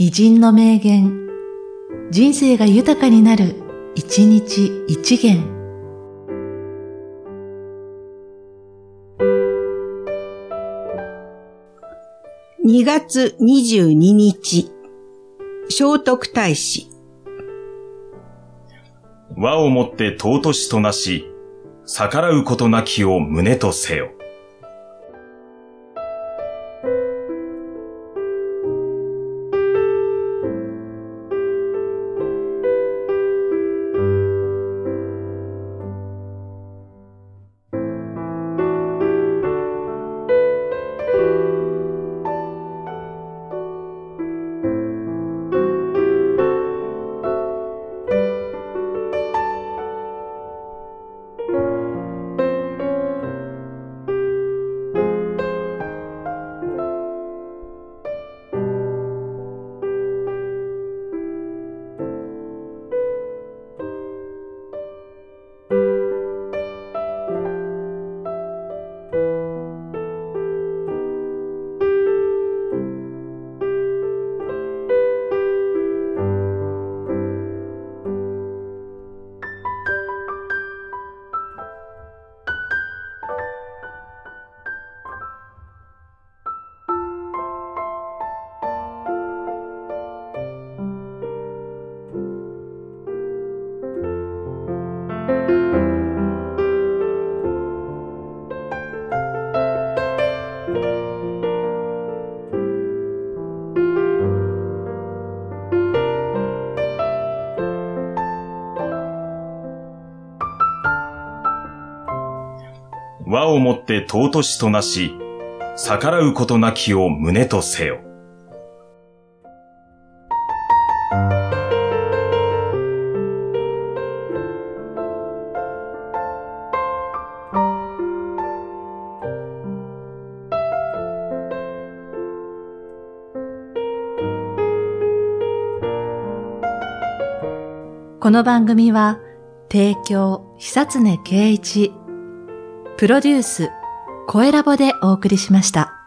偉人の名言、人生が豊かになる、一日一元。2月22日、聖徳太子。和をもって尊しとなし、逆らうことなきを胸とせよ。和をもって尊しとなし、逆らうことなきを胸とせよ。この番組は、提供、久常圭一、プロデュース、声ラボでお送りしました。